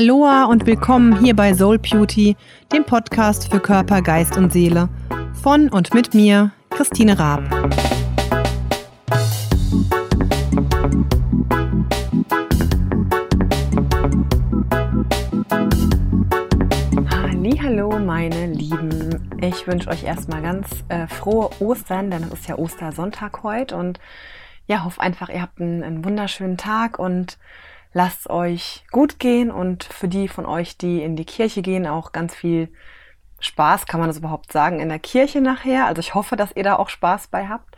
Aloha und willkommen hier bei Soul Beauty, dem Podcast für Körper, Geist und Seele. Von und mit mir, Christine Raab. Hallo, meine Lieben. Ich wünsche euch erstmal ganz äh, frohe Ostern, denn es ist ja Ostersonntag heute und ja, hoffe einfach, ihr habt einen, einen wunderschönen Tag und lasst euch gut gehen und für die von euch, die in die Kirche gehen, auch ganz viel Spaß, kann man das überhaupt sagen, in der Kirche nachher. Also ich hoffe, dass ihr da auch Spaß bei habt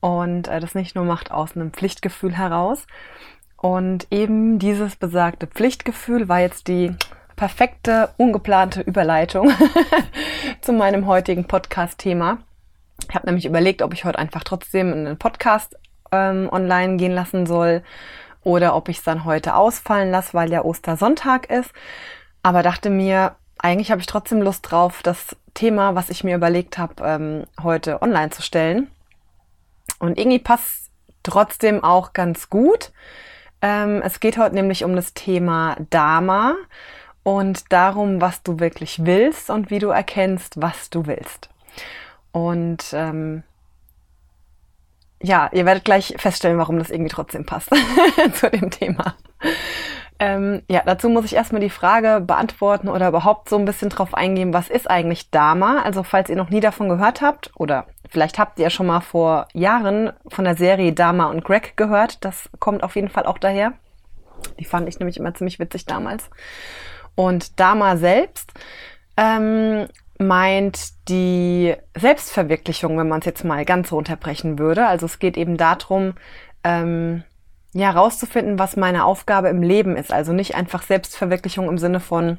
und äh, das nicht nur macht aus einem Pflichtgefühl heraus. Und eben dieses besagte Pflichtgefühl war jetzt die perfekte, ungeplante Überleitung zu meinem heutigen Podcast-Thema. Ich habe nämlich überlegt, ob ich heute einfach trotzdem einen Podcast ähm, online gehen lassen soll oder ob ich es dann heute ausfallen lasse, weil ja Ostersonntag ist. Aber dachte mir, eigentlich habe ich trotzdem Lust drauf, das Thema, was ich mir überlegt habe, ähm, heute online zu stellen. Und irgendwie passt trotzdem auch ganz gut. Ähm, es geht heute nämlich um das Thema Dharma und darum, was du wirklich willst und wie du erkennst, was du willst. Und ähm, ja, ihr werdet gleich feststellen, warum das irgendwie trotzdem passt zu dem Thema. Ähm, ja, dazu muss ich erstmal die Frage beantworten oder überhaupt so ein bisschen drauf eingehen, was ist eigentlich Dharma? Also falls ihr noch nie davon gehört habt oder vielleicht habt ihr schon mal vor Jahren von der Serie Dharma und Greg gehört. Das kommt auf jeden Fall auch daher. Die fand ich nämlich immer ziemlich witzig damals. Und Dharma selbst ähm, meint die Selbstverwirklichung, wenn man es jetzt mal ganz runterbrechen würde. Also es geht eben darum, ähm, ja, rauszufinden, was meine Aufgabe im Leben ist. Also nicht einfach Selbstverwirklichung im Sinne von,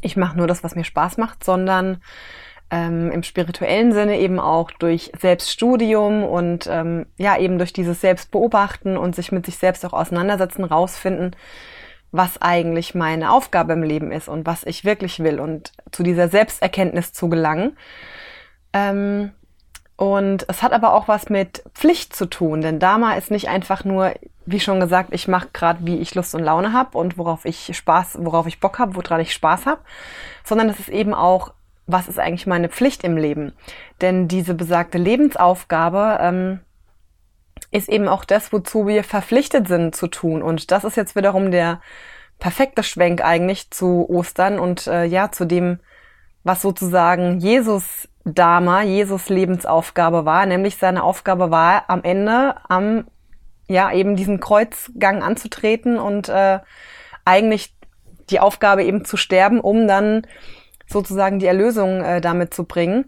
ich mache nur das, was mir Spaß macht, sondern ähm, im spirituellen Sinne eben auch durch Selbststudium und ähm, ja, eben durch dieses Selbstbeobachten und sich mit sich selbst auch auseinandersetzen, rausfinden, was eigentlich meine Aufgabe im Leben ist und was ich wirklich will und zu dieser Selbsterkenntnis zu gelangen. Ähm, und es hat aber auch was mit Pflicht zu tun, denn Dharma ist nicht einfach nur, wie schon gesagt, ich mache gerade, wie ich Lust und Laune habe und worauf ich Spaß, worauf ich Bock habe, woran ich Spaß habe, sondern es ist eben auch, was ist eigentlich meine Pflicht im Leben? Denn diese besagte Lebensaufgabe ähm, ist eben auch das, wozu wir verpflichtet sind zu tun. Und das ist jetzt wiederum der perfekte Schwenk eigentlich zu Ostern und äh, ja, zu dem, was sozusagen Jesus Dharma, Jesus Lebensaufgabe war, nämlich seine Aufgabe war, am Ende am, ja, eben diesen Kreuzgang anzutreten und äh, eigentlich die Aufgabe eben zu sterben, um dann sozusagen die Erlösung äh, damit zu bringen.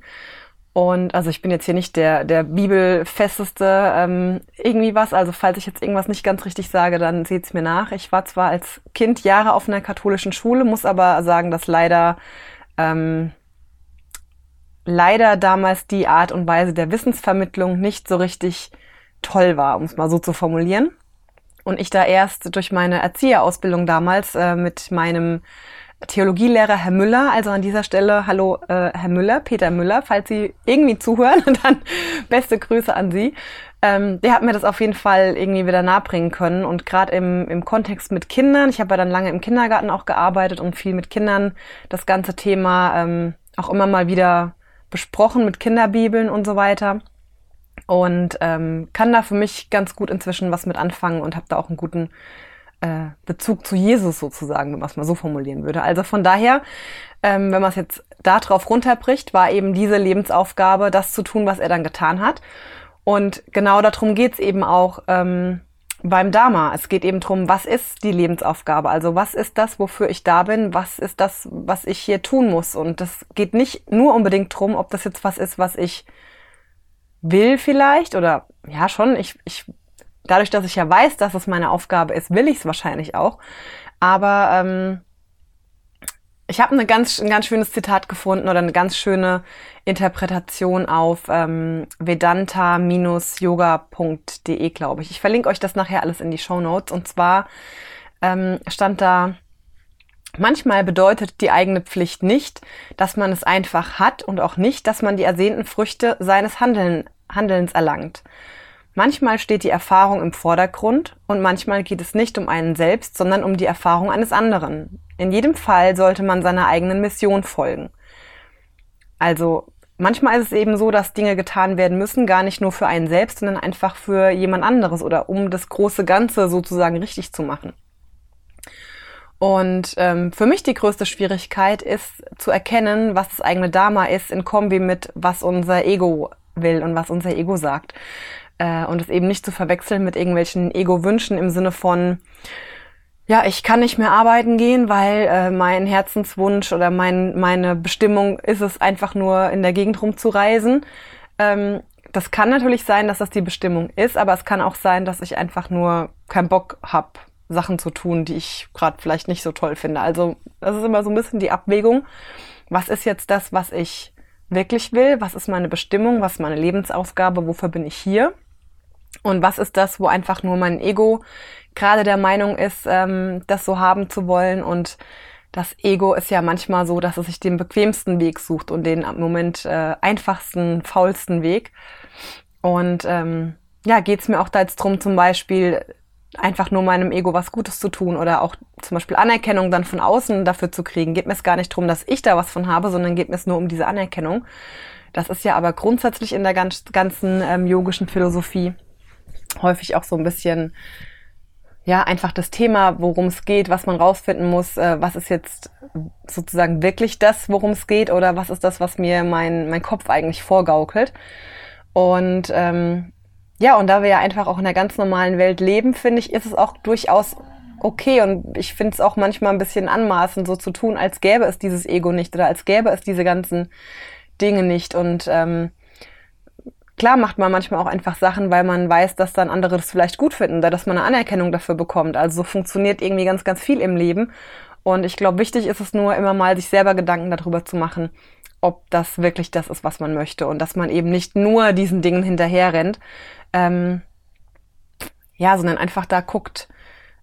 Und also ich bin jetzt hier nicht der, der Bibelfesteste ähm, irgendwie was. Also falls ich jetzt irgendwas nicht ganz richtig sage, dann seht's mir nach. Ich war zwar als Kind Jahre auf einer katholischen Schule, muss aber sagen, dass leider ähm, leider damals die Art und Weise der Wissensvermittlung nicht so richtig toll war, um es mal so zu formulieren. Und ich da erst durch meine Erzieherausbildung damals äh, mit meinem Theologielehrer Herr Müller. Also an dieser Stelle, hallo äh, Herr Müller, Peter Müller, falls Sie irgendwie zuhören, dann beste Grüße an Sie. Ähm, der hat mir das auf jeden Fall irgendwie wieder nahebringen können. Und gerade im, im Kontext mit Kindern, ich habe ja dann lange im Kindergarten auch gearbeitet und viel mit Kindern das ganze Thema ähm, auch immer mal wieder besprochen mit Kinderbibeln und so weiter. Und ähm, kann da für mich ganz gut inzwischen was mit anfangen und habe da auch einen guten äh, Bezug zu Jesus sozusagen, wenn man es mal so formulieren würde. Also von daher, ähm, wenn man es jetzt darauf runterbricht, war eben diese Lebensaufgabe, das zu tun, was er dann getan hat. Und genau darum geht's eben auch ähm, beim Dharma. Es geht eben darum, was ist die Lebensaufgabe? Also was ist das, wofür ich da bin? Was ist das, was ich hier tun muss? Und das geht nicht nur unbedingt darum, ob das jetzt was ist, was ich will vielleicht oder ja schon, ich, ich dadurch, dass ich ja weiß, dass es meine Aufgabe ist, will ich es wahrscheinlich auch. Aber ähm, ich habe ganz, ein ganz schönes Zitat gefunden oder eine ganz schöne Interpretation auf ähm, vedanta-yoga.de, glaube ich. Ich verlinke euch das nachher alles in die Show Notes. Und zwar ähm, stand da, manchmal bedeutet die eigene Pflicht nicht, dass man es einfach hat und auch nicht, dass man die ersehnten Früchte seines Handeln, Handelns erlangt. Manchmal steht die Erfahrung im Vordergrund und manchmal geht es nicht um einen selbst, sondern um die Erfahrung eines anderen. In jedem Fall sollte man seiner eigenen Mission folgen. Also manchmal ist es eben so, dass Dinge getan werden müssen, gar nicht nur für einen selbst, sondern einfach für jemand anderes oder um das große Ganze sozusagen richtig zu machen. Und ähm, für mich die größte Schwierigkeit ist zu erkennen, was das eigene Dharma ist in Kombi mit, was unser Ego will und was unser Ego sagt. Äh, und es eben nicht zu verwechseln mit irgendwelchen Ego-Wünschen im Sinne von, ja, ich kann nicht mehr arbeiten gehen, weil äh, mein Herzenswunsch oder mein, meine Bestimmung ist es einfach nur in der Gegend rumzureisen. Ähm, das kann natürlich sein, dass das die Bestimmung ist, aber es kann auch sein, dass ich einfach nur keinen Bock hab, Sachen zu tun, die ich gerade vielleicht nicht so toll finde. Also das ist immer so ein bisschen die Abwägung. Was ist jetzt das, was ich wirklich will? Was ist meine Bestimmung? Was ist meine Lebensaufgabe? Wofür bin ich hier? Und was ist das, wo einfach nur mein Ego gerade der Meinung ist, ähm, das so haben zu wollen. Und das Ego ist ja manchmal so, dass es sich den bequemsten Weg sucht und den im Moment äh, einfachsten, faulsten Weg. Und ähm, ja, geht es mir auch da jetzt drum, zum Beispiel einfach nur meinem Ego was Gutes zu tun oder auch zum Beispiel Anerkennung dann von außen dafür zu kriegen. Geht mir es gar nicht drum, dass ich da was von habe, sondern geht mir es nur um diese Anerkennung. Das ist ja aber grundsätzlich in der ganz, ganzen ähm, yogischen Philosophie häufig auch so ein bisschen ja, einfach das Thema, worum es geht, was man rausfinden muss, äh, was ist jetzt sozusagen wirklich das, worum es geht, oder was ist das, was mir mein, mein Kopf eigentlich vorgaukelt. Und ähm, ja, und da wir ja einfach auch in der ganz normalen Welt leben, finde ich, ist es auch durchaus okay. Und ich finde es auch manchmal ein bisschen anmaßend, so zu tun, als gäbe es dieses Ego nicht oder als gäbe es diese ganzen Dinge nicht. Und ähm, Klar macht man manchmal auch einfach Sachen, weil man weiß, dass dann andere das vielleicht gut finden oder dass man eine Anerkennung dafür bekommt. Also so funktioniert irgendwie ganz, ganz viel im Leben. Und ich glaube, wichtig ist es nur immer mal, sich selber Gedanken darüber zu machen, ob das wirklich das ist, was man möchte und dass man eben nicht nur diesen Dingen hinterher rennt. Ähm, ja, sondern einfach da guckt,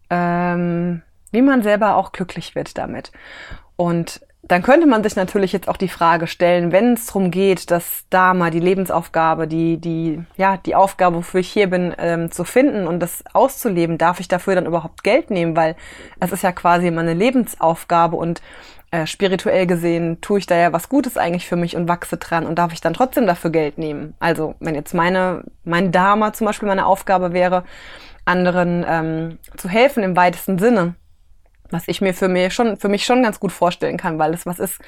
ähm, wie man selber auch glücklich wird damit. Und dann könnte man sich natürlich jetzt auch die Frage stellen, wenn es darum geht, das Dharma, die Lebensaufgabe, die, die, ja, die Aufgabe, wofür ich hier bin, ähm, zu finden und das auszuleben, darf ich dafür dann überhaupt Geld nehmen? Weil es ist ja quasi meine Lebensaufgabe und äh, spirituell gesehen tue ich da ja was Gutes eigentlich für mich und wachse dran und darf ich dann trotzdem dafür Geld nehmen? Also wenn jetzt meine, mein Dharma zum Beispiel meine Aufgabe wäre, anderen ähm, zu helfen im weitesten Sinne, was ich mir für mich schon für mich schon ganz gut vorstellen kann, weil es was ist,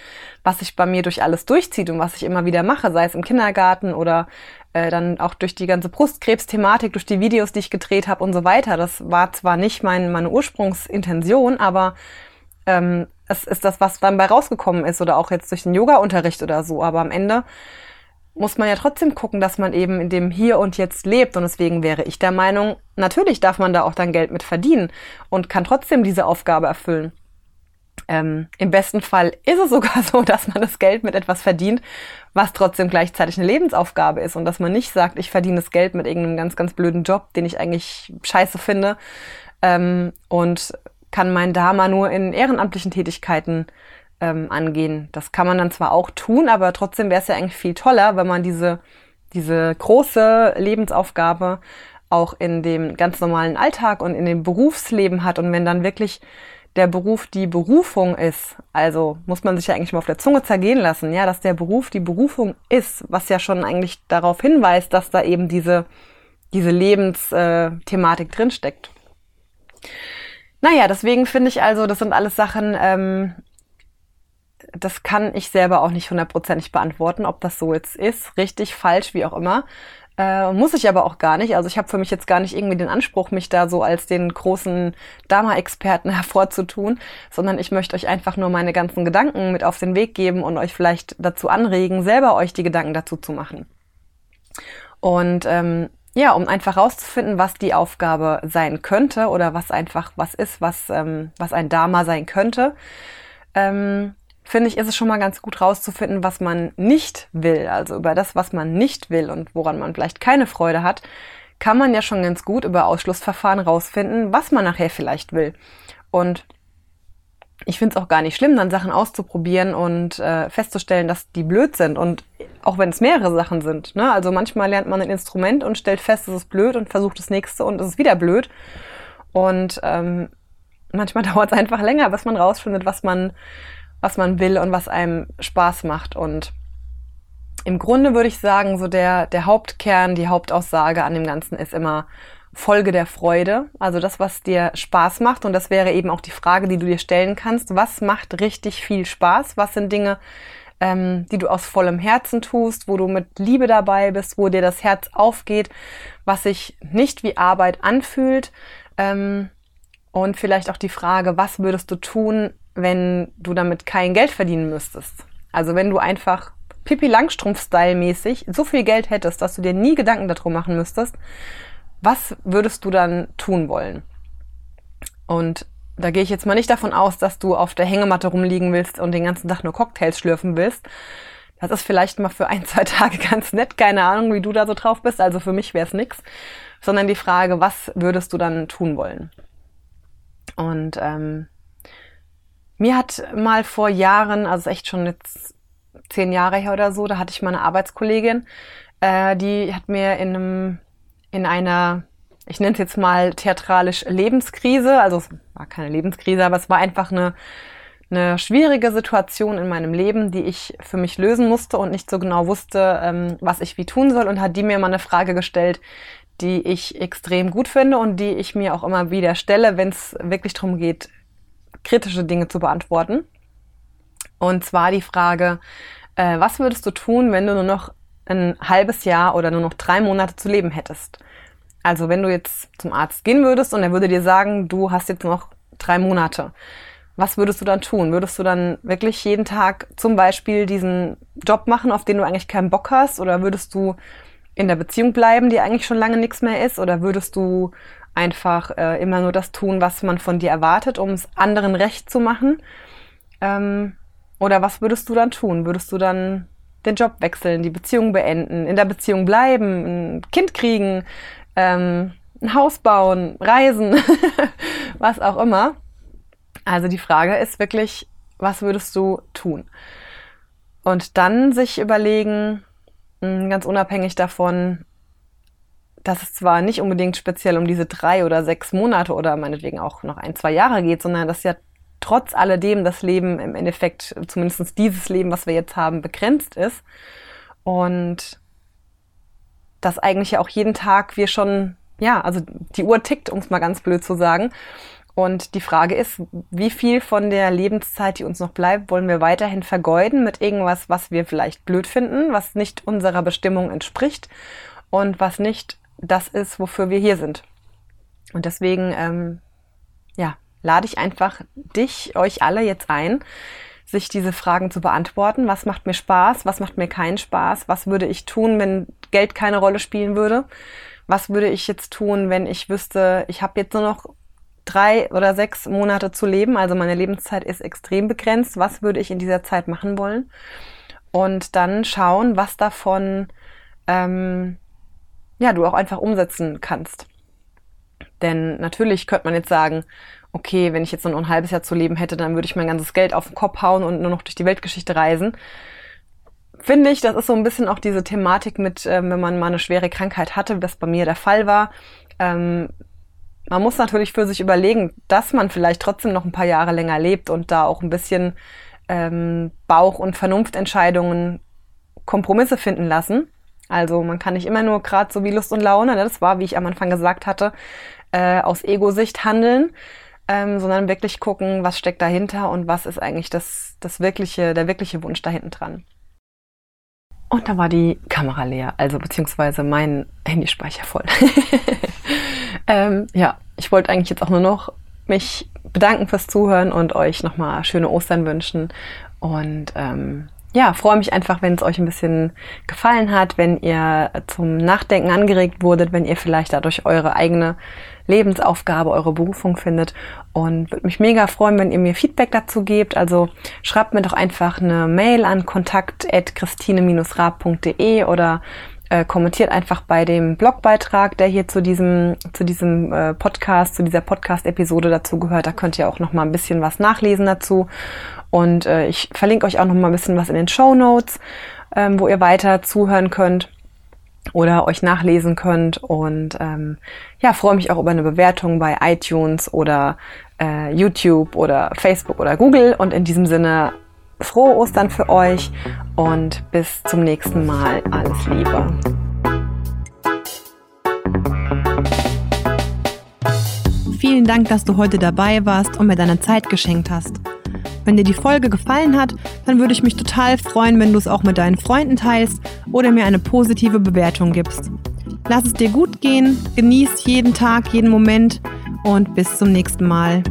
was sich bei mir durch alles durchzieht und was ich immer wieder mache, sei es im Kindergarten oder äh, dann auch durch die ganze Brustkrebsthematik, durch die Videos, die ich gedreht habe und so weiter. Das war zwar nicht mein, meine Ursprungsintention, aber ähm, es ist das, was dann bei rausgekommen ist oder auch jetzt durch den Yoga-Unterricht oder so. Aber am Ende muss man ja trotzdem gucken, dass man eben in dem Hier und Jetzt lebt. Und deswegen wäre ich der Meinung, natürlich darf man da auch dann Geld mit verdienen und kann trotzdem diese Aufgabe erfüllen. Ähm, Im besten Fall ist es sogar so, dass man das Geld mit etwas verdient, was trotzdem gleichzeitig eine Lebensaufgabe ist und dass man nicht sagt, ich verdiene das Geld mit irgendeinem ganz, ganz blöden Job, den ich eigentlich scheiße finde ähm, und kann mein Dharma nur in ehrenamtlichen Tätigkeiten ähm, angehen. Das kann man dann zwar auch tun, aber trotzdem wäre es ja eigentlich viel toller, wenn man diese, diese große Lebensaufgabe auch in dem ganz normalen Alltag und in dem Berufsleben hat und wenn dann wirklich der Beruf die Berufung ist, also muss man sich ja eigentlich mal auf der Zunge zergehen lassen, ja, dass der Beruf die Berufung ist, was ja schon eigentlich darauf hinweist, dass da eben diese, diese Lebensthematik drinsteckt. Naja, deswegen finde ich also, das sind alles Sachen, ähm, das kann ich selber auch nicht hundertprozentig beantworten, ob das so jetzt ist, richtig, falsch, wie auch immer. Äh, muss ich aber auch gar nicht. Also ich habe für mich jetzt gar nicht irgendwie den Anspruch, mich da so als den großen Dharma-Experten hervorzutun, sondern ich möchte euch einfach nur meine ganzen Gedanken mit auf den Weg geben und euch vielleicht dazu anregen, selber euch die Gedanken dazu zu machen. Und ähm, ja, um einfach rauszufinden, was die Aufgabe sein könnte oder was einfach was ist, was, ähm, was ein Dharma sein könnte. Ähm, finde ich, ist es schon mal ganz gut rauszufinden, was man nicht will. Also über das, was man nicht will und woran man vielleicht keine Freude hat, kann man ja schon ganz gut über Ausschlussverfahren rausfinden, was man nachher vielleicht will. Und ich finde es auch gar nicht schlimm, dann Sachen auszuprobieren und äh, festzustellen, dass die blöd sind. Und auch wenn es mehrere Sachen sind. Ne? Also manchmal lernt man ein Instrument und stellt fest, es ist blöd und versucht das nächste und es ist wieder blöd. Und ähm, manchmal dauert es einfach länger, bis man rausfindet, was man, was man will und was einem Spaß macht. Und im Grunde würde ich sagen, so der, der Hauptkern, die Hauptaussage an dem Ganzen ist immer Folge der Freude. Also das, was dir Spaß macht. Und das wäre eben auch die Frage, die du dir stellen kannst. Was macht richtig viel Spaß? Was sind Dinge, ähm, die du aus vollem Herzen tust, wo du mit Liebe dabei bist, wo dir das Herz aufgeht, was sich nicht wie Arbeit anfühlt? Ähm, und vielleicht auch die Frage, was würdest du tun, wenn du damit kein Geld verdienen müsstest? Also wenn du einfach Pippi Langstrumpf-Style-mäßig so viel Geld hättest, dass du dir nie Gedanken darum machen müsstest, was würdest du dann tun wollen? Und da gehe ich jetzt mal nicht davon aus, dass du auf der Hängematte rumliegen willst und den ganzen Tag nur Cocktails schlürfen willst. Das ist vielleicht mal für ein, zwei Tage ganz nett. Keine Ahnung, wie du da so drauf bist. Also für mich wäre es nix. Sondern die Frage, was würdest du dann tun wollen? Und ähm, mir hat mal vor Jahren, also echt schon jetzt zehn Jahre her oder so, da hatte ich mal eine Arbeitskollegin, äh, die hat mir in einem, in einer, ich nenne es jetzt mal theatralisch Lebenskrise, also es war keine Lebenskrise, aber es war einfach eine, eine schwierige Situation in meinem Leben, die ich für mich lösen musste und nicht so genau wusste, ähm, was ich wie tun soll und hat die mir mal eine Frage gestellt, die ich extrem gut finde und die ich mir auch immer wieder stelle, wenn es wirklich darum geht, kritische Dinge zu beantworten. Und zwar die Frage, äh, was würdest du tun, wenn du nur noch ein halbes Jahr oder nur noch drei Monate zu leben hättest? Also wenn du jetzt zum Arzt gehen würdest und er würde dir sagen, du hast jetzt noch drei Monate. Was würdest du dann tun? Würdest du dann wirklich jeden Tag zum Beispiel diesen Job machen, auf den du eigentlich keinen Bock hast? Oder würdest du in der Beziehung bleiben, die eigentlich schon lange nichts mehr ist? Oder würdest du einfach äh, immer nur das tun, was man von dir erwartet, um es anderen recht zu machen? Ähm, oder was würdest du dann tun? Würdest du dann den Job wechseln, die Beziehung beenden, in der Beziehung bleiben, ein Kind kriegen, ähm, ein Haus bauen, reisen, was auch immer? Also die Frage ist wirklich, was würdest du tun? Und dann sich überlegen, hm, ganz unabhängig davon, dass es zwar nicht unbedingt speziell um diese drei oder sechs Monate oder meinetwegen auch noch ein, zwei Jahre geht, sondern dass ja trotz alledem das Leben im Endeffekt, zumindest dieses Leben, was wir jetzt haben, begrenzt ist. Und dass eigentlich ja auch jeden Tag wir schon, ja, also die Uhr tickt, um es mal ganz blöd zu sagen. Und die Frage ist, wie viel von der Lebenszeit, die uns noch bleibt, wollen wir weiterhin vergeuden mit irgendwas, was wir vielleicht blöd finden, was nicht unserer Bestimmung entspricht und was nicht das ist, wofür wir hier sind. Und deswegen, ähm, ja, lade ich einfach dich, euch alle jetzt ein, sich diese Fragen zu beantworten. Was macht mir Spaß? Was macht mir keinen Spaß? Was würde ich tun, wenn Geld keine Rolle spielen würde? Was würde ich jetzt tun, wenn ich wüsste, ich habe jetzt nur noch drei oder sechs Monate zu leben, also meine Lebenszeit ist extrem begrenzt. Was würde ich in dieser Zeit machen wollen? Und dann schauen, was davon ähm, ja du auch einfach umsetzen kannst. Denn natürlich könnte man jetzt sagen, okay, wenn ich jetzt nur noch ein halbes Jahr zu leben hätte, dann würde ich mein ganzes Geld auf den Kopf hauen und nur noch durch die Weltgeschichte reisen. Finde ich, das ist so ein bisschen auch diese Thematik mit, ähm, wenn man mal eine schwere Krankheit hatte, wie das bei mir der Fall war. Ähm, man muss natürlich für sich überlegen, dass man vielleicht trotzdem noch ein paar Jahre länger lebt und da auch ein bisschen ähm, Bauch- und Vernunftentscheidungen Kompromisse finden lassen. Also man kann nicht immer nur gerade so wie Lust und Laune, ne, das war, wie ich am Anfang gesagt hatte, äh, aus Ego-Sicht handeln, ähm, sondern wirklich gucken, was steckt dahinter und was ist eigentlich das, das wirkliche, der wirkliche Wunsch da hinten dran. Und da war die Kamera leer, also beziehungsweise mein Handyspeicher voll. ähm, ja, ich wollte eigentlich jetzt auch nur noch mich bedanken fürs Zuhören und euch nochmal schöne Ostern wünschen. Und ähm, ja, freue mich einfach, wenn es euch ein bisschen gefallen hat, wenn ihr zum Nachdenken angeregt wurdet, wenn ihr vielleicht dadurch eure eigene Lebensaufgabe, eure Berufung findet. Und würde mich mega freuen, wenn ihr mir Feedback dazu gebt. Also schreibt mir doch einfach eine Mail an kontakt.christine-rab.de oder äh, kommentiert einfach bei dem Blogbeitrag, der hier zu diesem, zu diesem äh, Podcast, zu dieser Podcast-Episode dazu gehört. Da könnt ihr auch noch mal ein bisschen was nachlesen dazu. Und äh, ich verlinke euch auch noch mal ein bisschen was in den Show Notes, ähm, wo ihr weiter zuhören könnt oder euch nachlesen könnt. Und ähm, ja, freue mich auch über eine Bewertung bei iTunes oder äh, YouTube oder Facebook oder Google. Und in diesem Sinne frohe Ostern für euch und bis zum nächsten Mal. Alles Liebe. Vielen Dank, dass du heute dabei warst und mir deine Zeit geschenkt hast. Wenn dir die Folge gefallen hat, dann würde ich mich total freuen, wenn du es auch mit deinen Freunden teilst oder mir eine positive Bewertung gibst. Lass es dir gut gehen, genieß jeden Tag, jeden Moment und bis zum nächsten Mal.